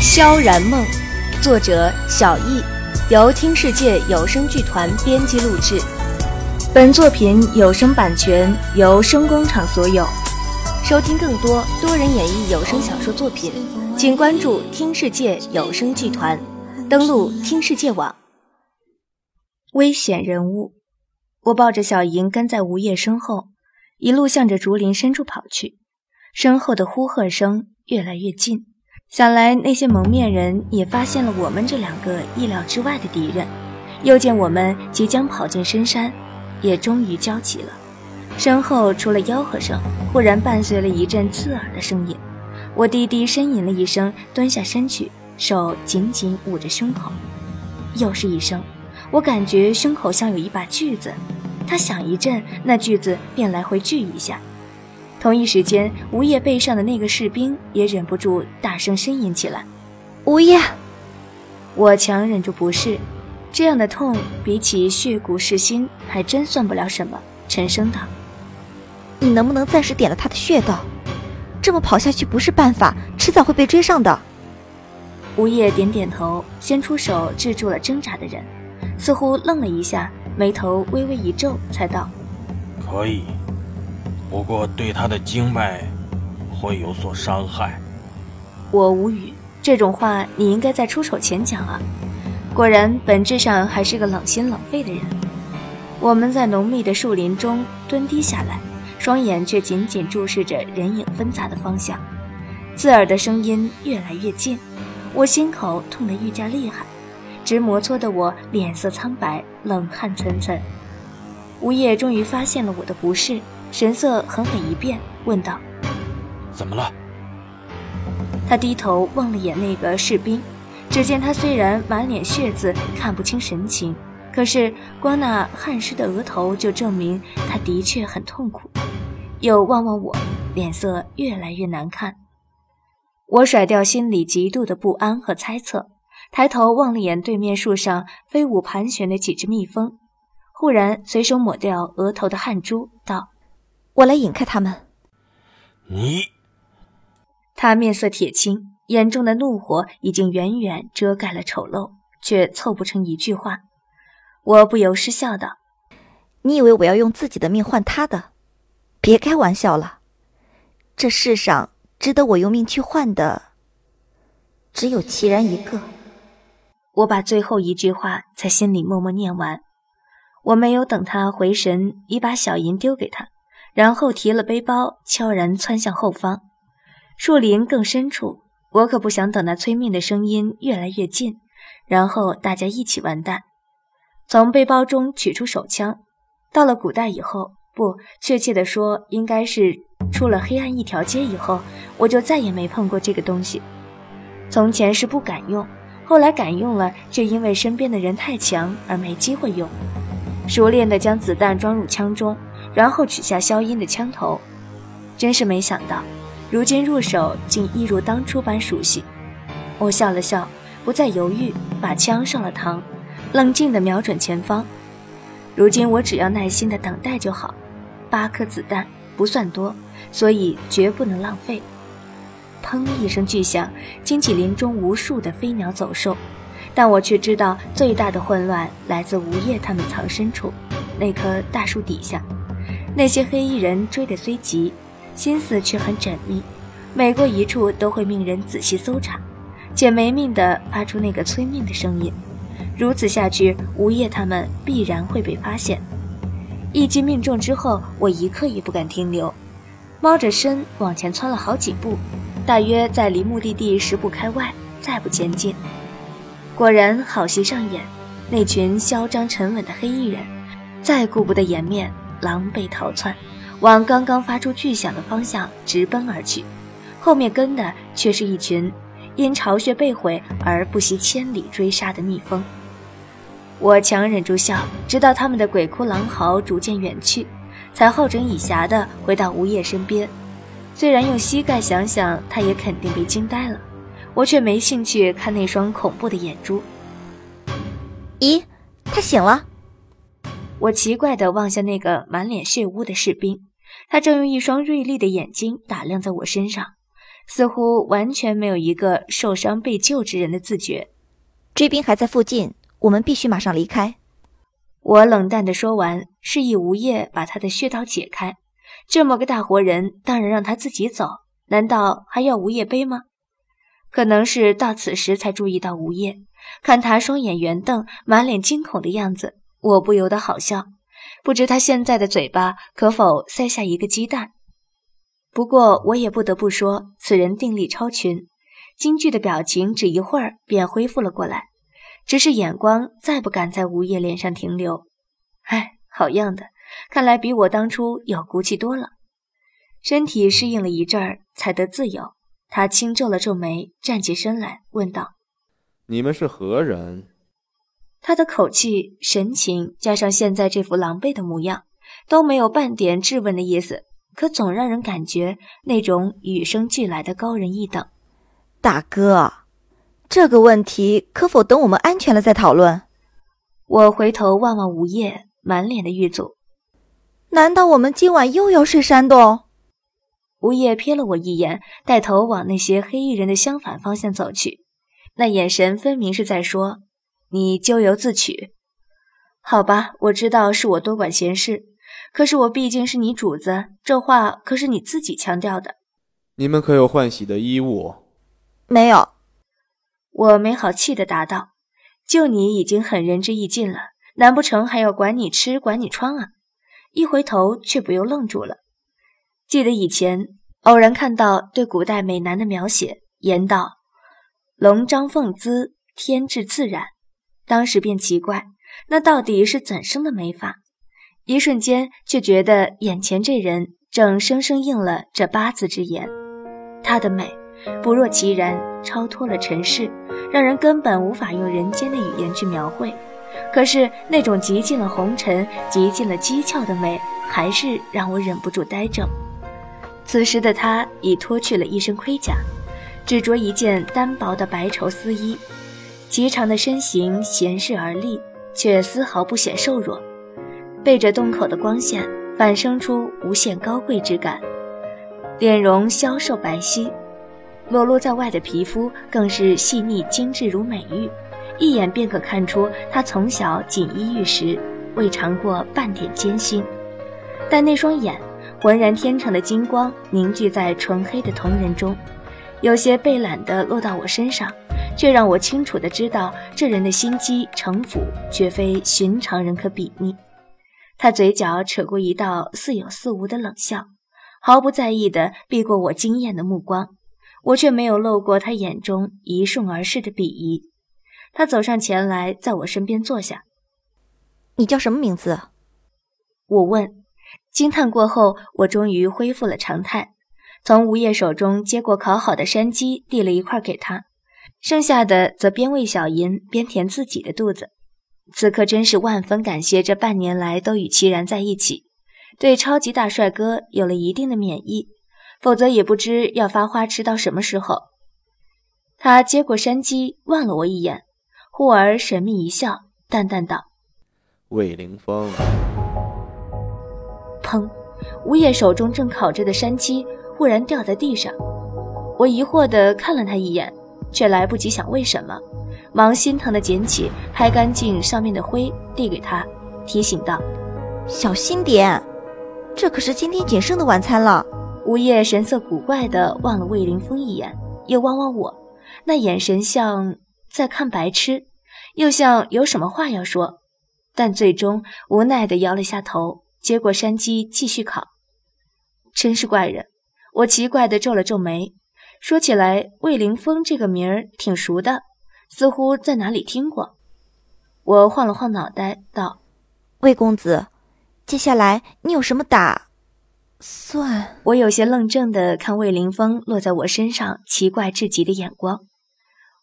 萧然梦，作者小易，由听世界有声剧团编辑录制。本作品有声版权由声工厂所有。收听更多多人演绎有声小说作品，请关注听世界有声剧团，登录听世界网。危险人物，我抱着小莹跟在吴叶身后，一路向着竹林深处跑去，身后的呼喝声越来越近。想来那些蒙面人也发现了我们这两个意料之外的敌人，又见我们即将跑进深山，也终于交集了。身后除了吆喝声，忽然伴随了一阵刺耳的声音。我低低呻吟了一声，蹲下身去，手紧紧捂着胸口。又是一声，我感觉胸口像有一把锯子，它响一阵，那锯子便来回锯一下。同一时间，吴叶背上的那个士兵也忍不住大声呻吟起来。吴叶，我强忍住不适，这样的痛比起血骨噬心还真算不了什么。沉声道：“你能不能暂时点了他的穴道？这么跑下去不是办法，迟早会被追上的。”吴叶点点头，先出手制住了挣扎的人，似乎愣了一下，眉头微微一皱，才道：“可以。”不过对他的经脉会有所伤害。我无语，这种话你应该在出手前讲啊。果然，本质上还是个冷心冷肺的人。我们在浓密的树林中蹲低下来，双眼却紧紧注视着人影纷杂的方向。刺耳的声音越来越近，我心口痛得愈加厉害，直摩搓的我脸色苍白，冷汗涔涔。吴叶终于发现了我的不适。神色狠狠一变，问道：“怎么了？”他低头望了眼那个士兵，只见他虽然满脸血渍，看不清神情，可是光那汗湿的额头就证明他的确很痛苦。又望望我，脸色越来越难看。我甩掉心里极度的不安和猜测，抬头望了眼对面树上飞舞盘旋的几只蜜蜂，忽然随手抹掉额头的汗珠，道。我来引开他们。你，他面色铁青，眼中的怒火已经远远遮盖了丑陋，却凑不成一句话。我不由失笑道：“你以为我要用自己的命换他的？别开玩笑了。这世上值得我用命去换的，只有齐然一个。”我把最后一句话在心里默默念完。我没有等他回神，已把小银丢给他。然后提了背包，悄然窜向后方，树林更深处。我可不想等那催命的声音越来越近，然后大家一起完蛋。从背包中取出手枪，到了古代以后，不确切的说，应该是出了黑暗一条街以后，我就再也没碰过这个东西。从前是不敢用，后来敢用了，却因为身边的人太强而没机会用。熟练地将子弹装入枪中。然后取下消音的枪头，真是没想到，如今入手竟一如当初般熟悉。我笑了笑，不再犹豫，把枪上了膛，冷静地瞄准前方。如今我只要耐心地等待就好。八颗子弹不算多，所以绝不能浪费。砰一声巨响，惊起林中无数的飞鸟走兽，但我却知道最大的混乱来自吴叶他们藏身处那棵大树底下。那些黑衣人追得虽急，心思却很缜密，每过一处都会命人仔细搜查，且没命地发出那个催命的声音。如此下去，吴叶他们必然会被发现。一击命中之后，我一刻也不敢停留，猫着身往前窜了好几步，大约在离目的地十步开外，再不前进。果然，好戏上演，那群嚣张沉稳的黑衣人，再顾不得颜面。狼狈逃窜，往刚刚发出巨响的方向直奔而去，后面跟的却是一群因巢穴被毁而不惜千里追杀的蜜蜂。我强忍住笑，直到他们的鬼哭狼嚎逐渐远去，才好整以暇地回到吴叶身边。虽然用膝盖想想，他也肯定被惊呆了。我却没兴趣看那双恐怖的眼珠。咦，他醒了？我奇怪地望向那个满脸血污的士兵，他正用一双锐利的眼睛打量在我身上，似乎完全没有一个受伤被救之人的自觉。追兵还在附近，我们必须马上离开。我冷淡地说完，示意吴业把他的穴道解开。这么个大活人，当然让他自己走，难道还要吴业背吗？可能是到此时才注意到吴业，看他双眼圆瞪、满脸惊恐的样子。我不由得好笑，不知他现在的嘴巴可否塞下一个鸡蛋。不过我也不得不说，此人定力超群，惊惧的表情只一会儿便恢复了过来，只是眼光再不敢在吴业脸上停留。哎，好样的，看来比我当初有骨气多了。身体适应了一阵儿，才得自由。他轻皱了皱眉，站起身来，问道：“你们是何人？”他的口气、神情，加上现在这副狼狈的模样，都没有半点质问的意思，可总让人感觉那种与生俱来的高人一等。大哥，这个问题可否等我们安全了再讨论？我回头望望吴叶，满脸的郁卒。难道我们今晚又要睡山洞？吴叶瞥了我一眼，带头往那些黑衣人的相反方向走去，那眼神分明是在说。你咎由自取，好吧，我知道是我多管闲事，可是我毕竟是你主子，这话可是你自己强调的。你们可有换洗的衣物？没有。我没好气的答道：“就你已经很仁至义尽了，难不成还要管你吃，管你穿啊？”一回头却不由愣住了。记得以前偶然看到对古代美男的描写，言道：“龙张凤姿，天至自然。”当时便奇怪，那到底是怎生的美法？一瞬间却觉得眼前这人正生生应了这八字之言。她的美，不若其然，超脱了尘世，让人根本无法用人间的语言去描绘。可是那种极尽了红尘、极尽了机巧的美，还是让我忍不住呆怔。此时的她已脱去了一身盔甲，只着一件单薄的白绸丝衣。极长的身形闲适而立，却丝毫不显瘦弱，背着洞口的光线，反生出无限高贵之感。脸容消瘦白皙，裸露在外的皮肤更是细腻精致如美玉，一眼便可看出她从小锦衣玉食，未尝过半点艰辛。但那双眼，浑然天成的金光凝聚在纯黑的瞳仁中，有些被懒的落到我身上。却让我清楚的知道，这人的心机城府绝非寻常人可比拟。他嘴角扯过一道似有似无的冷笑，毫不在意地避过我惊艳的目光。我却没有漏过他眼中一瞬而逝的鄙夷。他走上前来，在我身边坐下。你叫什么名字？我问。惊叹过后，我终于恢复了常态，从吴业手中接过烤好的山鸡，递了一块给他。剩下的则边喂小银边填自己的肚子。此刻真是万分感谢这半年来都与齐然在一起，对超级大帅哥有了一定的免疫，否则也不知要发花痴到什么时候。他接过山鸡，望了我一眼，忽而神秘一笑，淡淡道：“魏凌风。”砰！吴业手中正烤着的山鸡忽然掉在地上，我疑惑地看了他一眼。却来不及想为什么，忙心疼地捡起，拍干净上面的灰，递给他，提醒道：“小心点，这可是今天仅剩的晚餐了。”吴业神色古怪地望了魏凌风一眼，又望望我，那眼神像在看白痴，又像有什么话要说，但最终无奈地摇了下头，接过山鸡继续烤。真是怪人，我奇怪地皱了皱眉。说起来，魏凌风这个名儿挺熟的，似乎在哪里听过。我晃了晃脑袋，道：“魏公子，接下来你有什么打算？”我有些愣怔地看魏凌风落在我身上奇怪至极的眼光，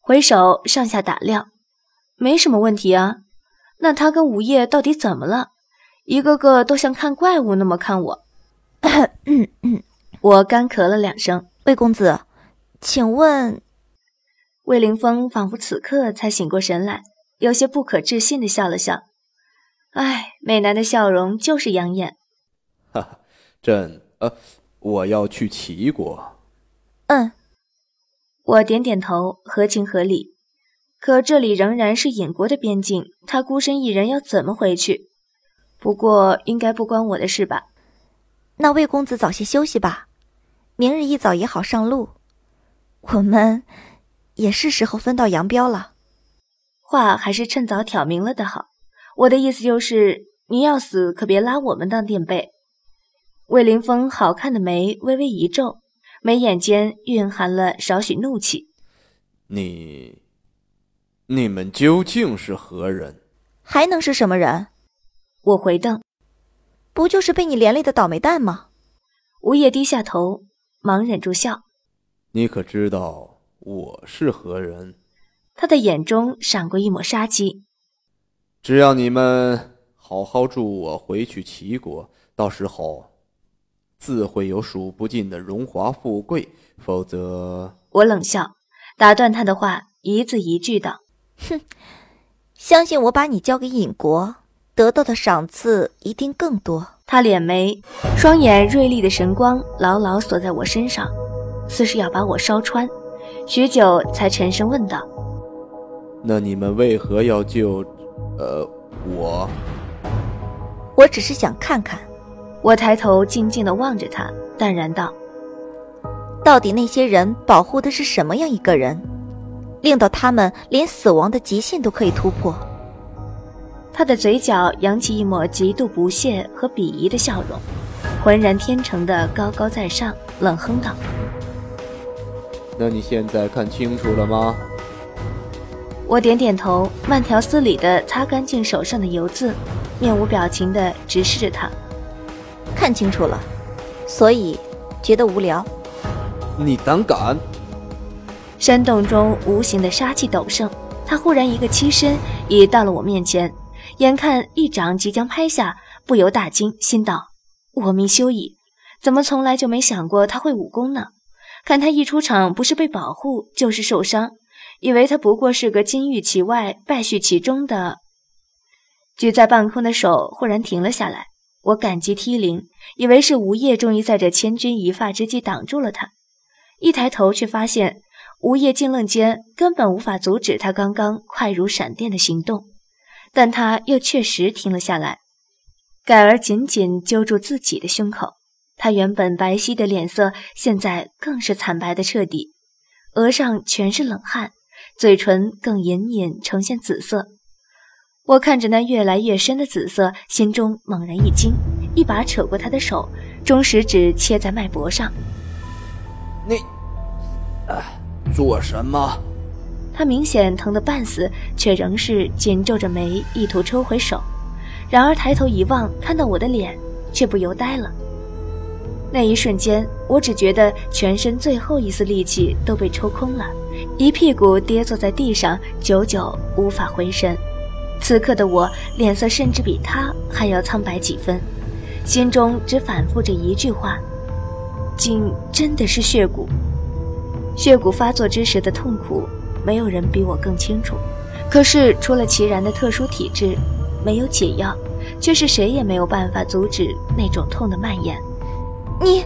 回首上下打量，没什么问题啊。那他跟午夜到底怎么了？一个个都像看怪物那么看我。我干咳了两声，魏公子。请问，魏凌风仿佛此刻才醒过神来，有些不可置信的笑了笑。唉，美男的笑容就是养眼。朕呃，我要去齐国。嗯，我点点头，合情合理。可这里仍然是尹国的边境，他孤身一人要怎么回去？不过应该不关我的事吧？那魏公子早些休息吧，明日一早也好上路。我们也是时候分道扬镳了。话还是趁早挑明了的好。我的意思就是，你要死可别拉我们当垫背。魏凌风好看的眉微微一皱，眉眼间蕴含了少许怒气。你。你们究竟是何人？还能是什么人？我回瞪，不就是被你连累的倒霉蛋吗？吴叶低下头，忙忍住笑。你可知道我是何人？他的眼中闪过一抹杀机。只要你们好好助我回去齐国，到时候自会有数不尽的荣华富贵。否则，我冷笑，打断他的话，一字一句道。哼，相信我把你交给尹国，得到的赏赐一定更多。他敛眉，双眼锐利的神光牢牢锁在我身上，似是要把我烧穿。许久，才沉声问道：“那你们为何要救，呃，我？”我只是想看看。我抬头静静的望着他，淡然道：“到底那些人保护的是什么样一个人？”令到他们连死亡的极限都可以突破。他的嘴角扬起一抹极度不屑和鄙夷的笑容，浑然天成的高高在上，冷哼道：“那你现在看清楚了吗？”我点点头，慢条斯理的擦干净手上的油渍，面无表情的直视着他。看清楚了，所以觉得无聊。你胆敢！山洞中无形的杀气陡盛，他忽然一个欺身，已到了我面前，眼看一掌即将拍下，不由大惊，心道：我命休矣！怎么从来就没想过他会武功呢？看他一出场，不是被保护，就是受伤，以为他不过是个金玉其外，败絮其中的。举在半空的手忽然停了下来，我感激涕零，以为是吴叶终于在这千钧一发之际挡住了他，一抬头却发现。吴叶静愣间，根本无法阻止他刚刚快如闪电的行动，但他又确实停了下来，改而紧紧揪住自己的胸口。他原本白皙的脸色，现在更是惨白的彻底，额上全是冷汗，嘴唇更隐隐呈现紫色。我看着那越来越深的紫色，心中猛然一惊，一把扯过他的手，中食指切在脉搏上。你，啊。做什么？他明显疼得半死，却仍是紧皱着眉，意图抽回手。然而抬头一望，看到我的脸，却不由呆了。那一瞬间，我只觉得全身最后一丝力气都被抽空了，一屁股跌坐在地上，久久无法回神。此刻的我，脸色甚至比他还要苍白几分，心中只反复着一句话：竟真的是血骨。血骨发作之时的痛苦，没有人比我更清楚。可是，除了齐然的特殊体质，没有解药，却是谁也没有办法阻止那种痛的蔓延。你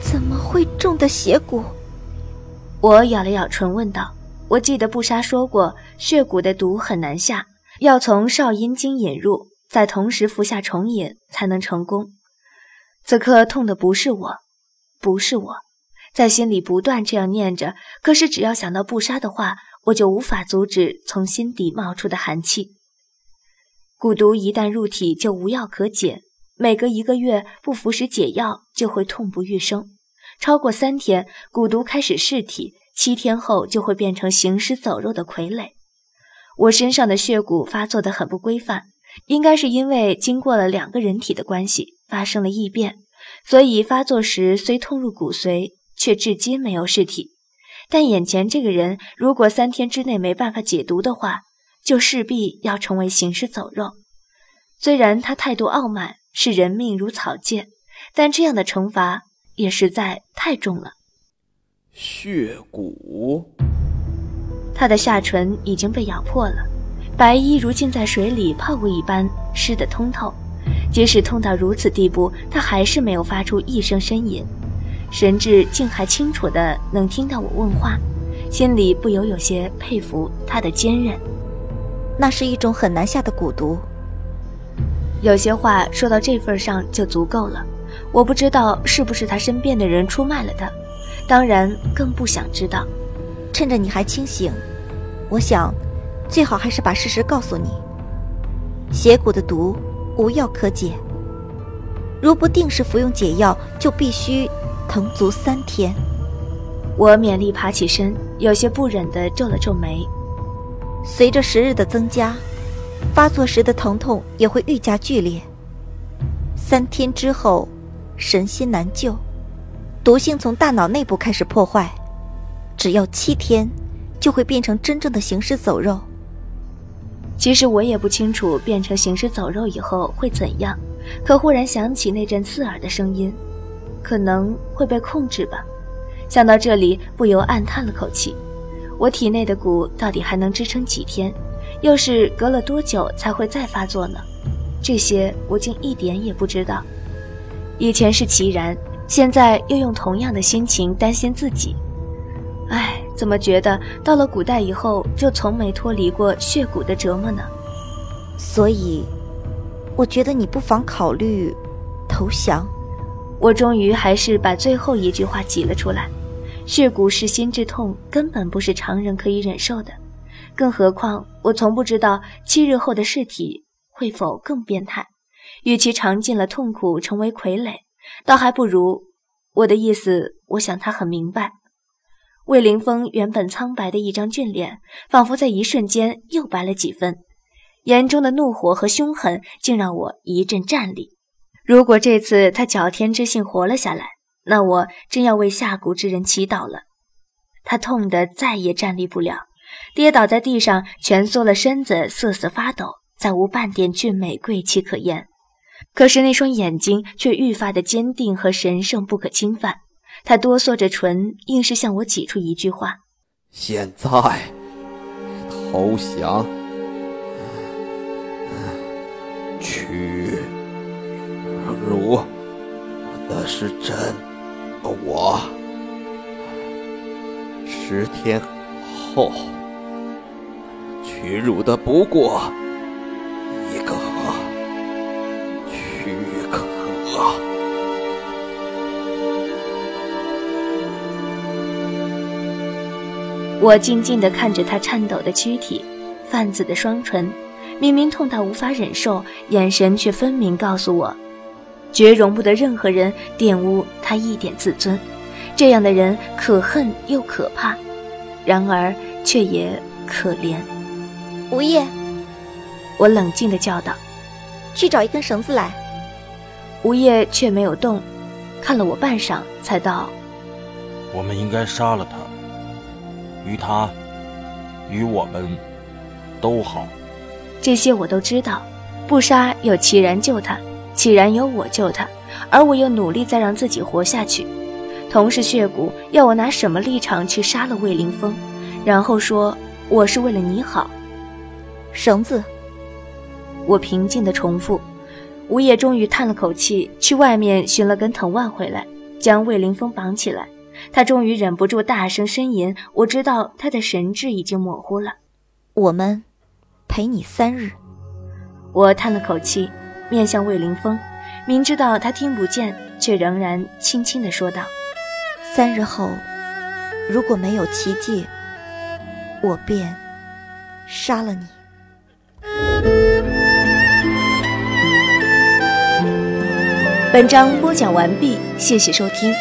怎么会中的血蛊？我咬了咬唇，问道：“我记得布莎说过，血蛊的毒很难下，要从少阴经引入，再同时服下重引才能成功。此刻痛的不是我，不是我。”在心里不断这样念着，可是只要想到不杀的话，我就无法阻止从心底冒出的寒气。蛊毒一旦入体，就无药可解，每隔一个月不服食解药，就会痛不欲生。超过三天，蛊毒开始噬体，七天后就会变成行尸走肉的傀儡。我身上的血蛊发作的很不规范，应该是因为经过了两个人体的关系发生了异变，所以发作时虽痛入骨髓。却至今没有尸体，但眼前这个人，如果三天之内没办法解毒的话，就势必要成为行尸走肉。虽然他态度傲慢，视人命如草芥，但这样的惩罚也实在太重了。血蛊，他的下唇已经被咬破了，白衣如浸在水里泡过一般，湿得通透。即使痛到如此地步，他还是没有发出一声呻吟，神志竟还清楚的能听到我问话，心里不由有些佩服他的坚韧。那是一种很难下的蛊毒。有些话说到这份上就足够了。我不知道是不是他身边的人出卖了他，当然更不想知道。趁着你还清醒，我想，最好还是把事实告诉你。邪骨的毒无药可解，如不定时服用解药，就必须疼足三天。我勉力爬起身，有些不忍地皱了皱眉。随着时日的增加，发作时的疼痛也会愈加剧烈。三天之后，神仙难救，毒性从大脑内部开始破坏。只要七天，就会变成真正的行尸走肉。其实我也不清楚变成行尸走肉以后会怎样，可忽然想起那阵刺耳的声音，可能会被控制吧。想到这里，不由暗叹了口气。我体内的蛊到底还能支撑几天？又是隔了多久才会再发作呢？这些我竟一点也不知道。以前是齐然，现在又用同样的心情担心自己。唉，怎么觉得到了古代以后就从没脱离过血骨的折磨呢？所以，我觉得你不妨考虑投降。我终于还是把最后一句话挤了出来。血骨是心之痛，根本不是常人可以忍受的。更何况，我从不知道七日后的尸体会否更变态。与其尝尽了痛苦成为傀儡，倒还不如……我的意思，我想他很明白。魏凌风原本苍白的一张俊脸，仿佛在一瞬间又白了几分，眼中的怒火和凶狠竟让我一阵战栗。如果这次他角天之幸活了下来，那我真要为下蛊之人祈祷了。他痛得再也站立不了，跌倒在地上，蜷缩了身子，瑟瑟发抖，再无半点俊美贵气可言。可是那双眼睛却愈发的坚定和神圣不可侵犯。他哆嗦着唇，硬是向我挤出一句话：“现在投降，屈辱的是真我。十天后，屈辱的不过一个躯壳。”我静静地看着他颤抖的躯体，泛紫的双唇，明明痛到无法忍受，眼神却分明告诉我，绝容不得任何人玷污他一点自尊。这样的人可恨又可怕，然而却也可怜。吴叶，我冷静地叫道：“去找一根绳子来。”吴叶却没有动，看了我半晌，才道：“我们应该杀了他。”于他，于我们，都好。这些我都知道。不杀有齐然救他，齐然有我救他，而我又努力在让自己活下去。同是血骨，要我拿什么立场去杀了魏凌风，然后说我是为了你好？绳子。我平静地重复。吴叶终于叹了口气，去外面寻了根藤蔓回来，将魏凌风绑起来。他终于忍不住大声呻吟，我知道他的神智已经模糊了。我们陪你三日。我叹了口气，面向魏凌风，明知道他听不见，却仍然轻轻地说道：“三日后，如果没有奇迹，我便杀了你。”本章播讲完毕，谢谢收听。